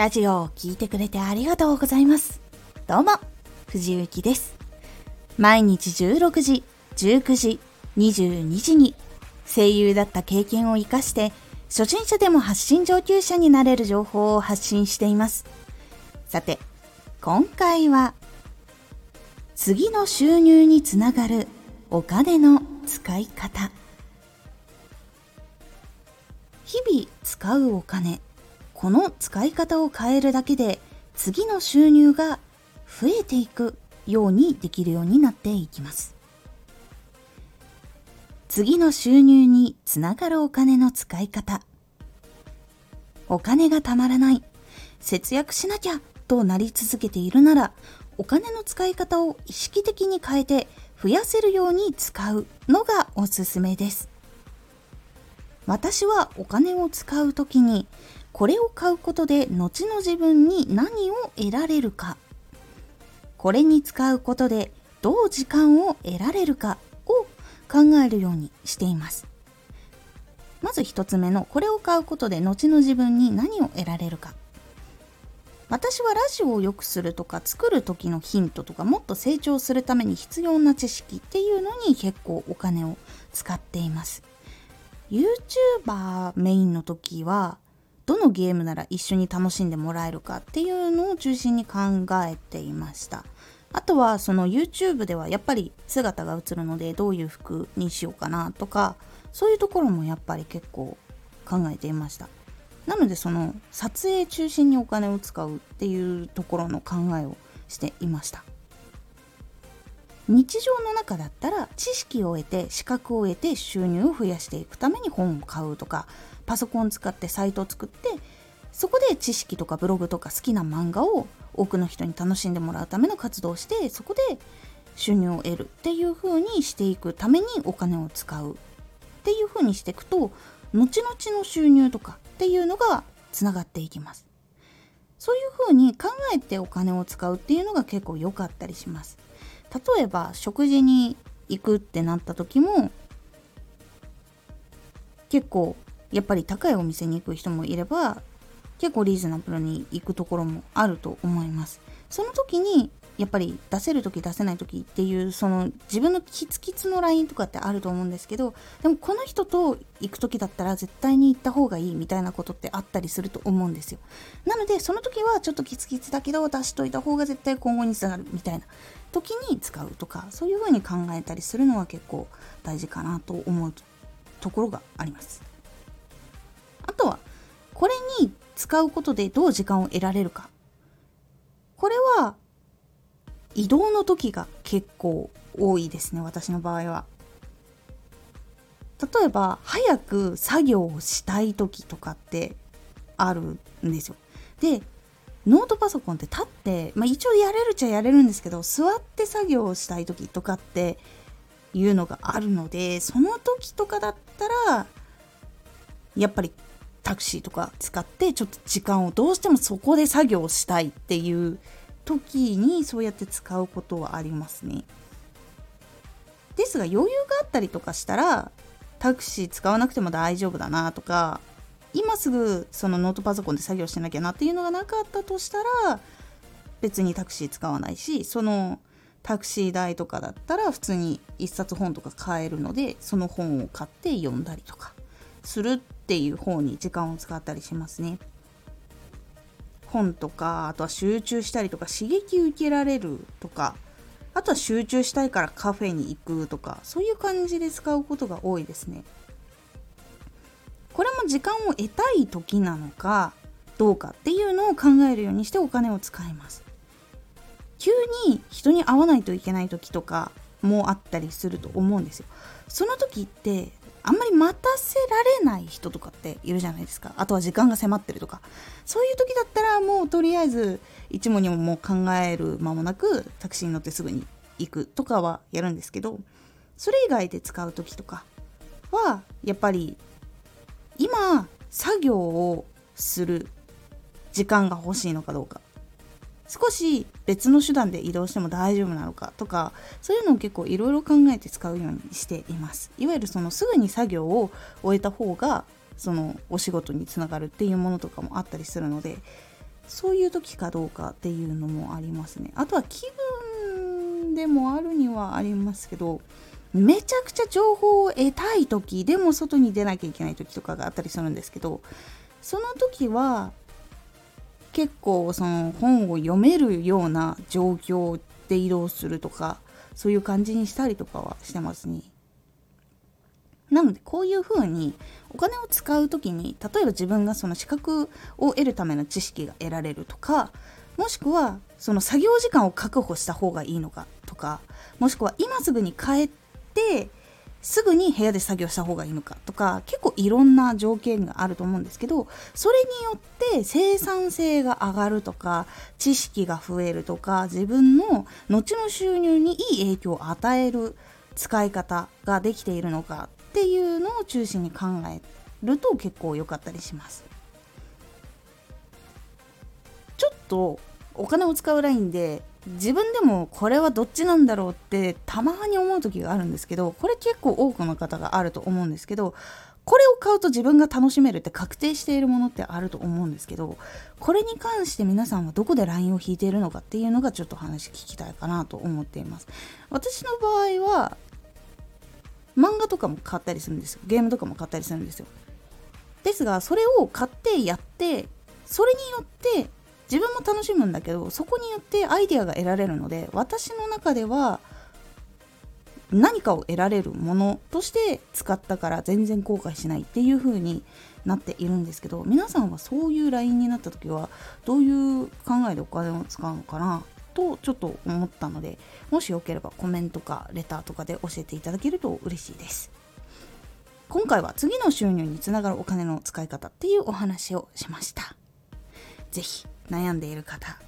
ラジオを聴いてくれてありがとうございます。どうも、藤幸です。毎日16時、19時、22時に声優だった経験を活かして初心者でも発信上級者になれる情報を発信しています。さて、今回は次の収入につながるお金の使い方日々使うお金この使い方を変えるだけで次の収入が増えていくようにできるようになっていきます。次の収入につながるお金の使い方。お金がたまらない。節約しなきゃとなり続けているならお金の使い方を意識的に変えて増やせるように使うのがおすすめです。私はお金を使う時にこれを買うことで後の自分に何を得られるか。これに使うことでどう時間を得られるかを考えるようにしています。まず1つ目のこれを買うことで後の自分に何を得られるか。私はラジオを良くするとか作る時のヒントとかもっと成長するために必要な知識っていうのに結構お金を使っています。YouTuber メインの時はどのゲームなら一緒に楽しんでもらえるかっていうのを中心に考えていました。あとはその YouTube ではやっぱり姿が映るのでどういう服にしようかなとかそういうところもやっぱり結構考えていました。なのでその撮影中心にお金を使うっていうところの考えをしていました。日常の中だったら知識を得て資格を得て収入を増やしていくために本を買うとかパソコン使ってサイトを作ってそこで知識とかブログとか好きな漫画を多くの人に楽しんでもらうための活動をしてそこで収入を得るっていう風にしていくためにお金を使うっていう風にしていくと後々の収入とかっていうのがつながっていきます。そういう風に考えてお金を使うっていうのが結構良かったりします。例えば食事に行くってなった時も結構やっぱり高いお店に行く人もいれば結構リーズナブルに行くところもあると思います。その時にやっぱり出せる時出せない時っていうその自分のキツキツのラインとかってあると思うんですけどでもこの人と行く時だったら絶対に行った方がいいみたいなことってあったりすると思うんですよ。なのでその時はちょっとキツキツだけど出しといた方が絶対今後につながるみたいな時に使うとかそういう風に考えたりするのは結構大事かなと思うところがあります。あとはこれに使うことでどう時間を得られるか。これは移動の時が結構多いですね私の場合は。例えば早く作業をしたい時とかってあるんですよ。でノートパソコンって立って、まあ、一応やれるっちゃやれるんですけど座って作業をしたい時とかっていうのがあるのでその時とかだったらやっぱりタクシーとか使ってちょっと時間をどうしてもそこで作業したいっていう時にそうやって使うことはありますね。ですが余裕があったりとかしたらタクシー使わなくても大丈夫だなとか今すぐそのノートパソコンで作業しなきゃなっていうのがなかったとしたら別にタクシー使わないしそのタクシー代とかだったら普通に1冊本とか買えるのでその本を買って読んだりとかするっていう方に時間を使ったりしますね。本とかあとは集中したりとか刺激受けられるとかあとは集中したいからカフェに行くとかそういう感じで使うことが多いですね。これも時間を得たい時なのかどうかっていうのを考えるようにしてお金を使います。急に人に会わないといけない時とかもあったりすると思うんですよ。その時ってあんまり待たせられない人とかっているじゃないですか。あとは時間が迫ってるとか。そういう時だったらもうとりあえず一問にももう考える間もなくタクシーに乗ってすぐに行くとかはやるんですけどそれ以外で使う時とかはやっぱり今作業をする時間が欲しいのかどうか。少し別の手段で移動しても大丈夫なのかとかそういうのを結構いろいろ考えて使うようにしています。いわゆるそのすぐに作業を終えた方がそのお仕事につながるっていうものとかもあったりするのでそういう時かどうかっていうのもありますね。あとは気分でもあるにはありますけどめちゃくちゃ情報を得たい時でも外に出なきゃいけない時とかがあったりするんですけどその時は結構その本を読めるような状況で移動するとかそういう感じにしたりとかはしてますね。なのでこういうふうにお金を使う時に例えば自分がその資格を得るための知識が得られるとかもしくはその作業時間を確保した方がいいのかとかもしくは今すぐに帰ってすぐに部屋で作業した方がいいのかとか結構いろんな条件があると思うんですけどそれによって生産性が上がるとか知識が増えるとか自分の後の収入にいい影響を与える使い方ができているのかっていうのを中心に考えると結構良かったりします。ちょっとお金を使うラインで自分でもこれはどっちなんだろうってたまに思う時があるんですけどこれ結構多くの方があると思うんですけどこれを買うと自分が楽しめるって確定しているものってあると思うんですけどこれに関して皆さんはどこでラインを引いているのかっていうのがちょっと話聞きたいかなと思っています。私の場合は漫画とかも買ったりするんですよ。ゲームとかも買ったりするんですよ。ですがそれを買ってやってそれによって自分も楽しむんだけどそこによってアイデアが得られるので私の中では何かを得られるものとして使ったから全然後悔しないっていう風になっているんですけど皆さんはそういう LINE になった時はどういう考えでお金を使うのかなとちょっと思ったのでもしよければコメントかレターとかで教えていただけると嬉しいです。今回は次の収入につながるお金の使い方っていうお話をしました。是非悩んでいる方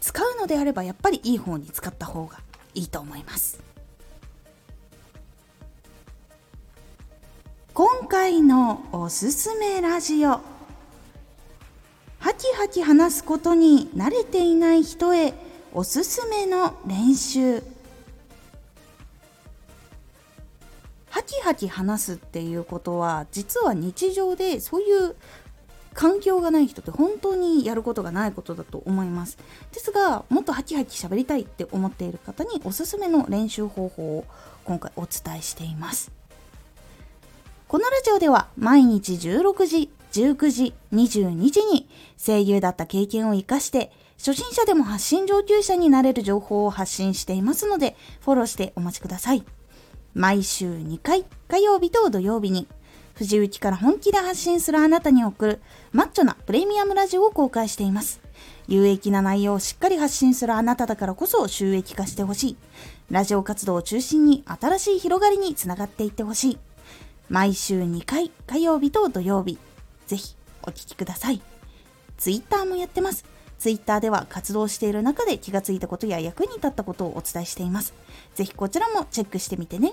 使うのであればやっぱりいい方に使った方がいいと思います。今回のおすすめラジオ。ハキハキ話すことに慣れていない人へおすすめの練習。ハキハキ話すっていうことは実は日常でそういう環境がない人って本当にやることがないことだと思います。ですがもっとハキハキ喋りたいって思っている方におすすめの練習方法を今回お伝えしています。このラジオでは毎日16時19時22時に声優だった経験を活かして初心者でも発信上級者になれる情報を発信していますのでフォローしてお待ちください。毎週2回火曜日と土曜日に藤雪から本気で発信するあなたに送るマッチョなプレミアムラジオを公開しています。有益な内容をしっかり発信するあなただからこそ収益化してほしい。ラジオ活動を中心に新しい広がりにつながっていってほしい。毎週2回、火曜日と土曜日。ぜひお聴きください。ツイッターもやってます。ツイッターでは活動している中で気がついたことや役に立ったことをお伝えしています。ぜひこちらもチェックしてみてね。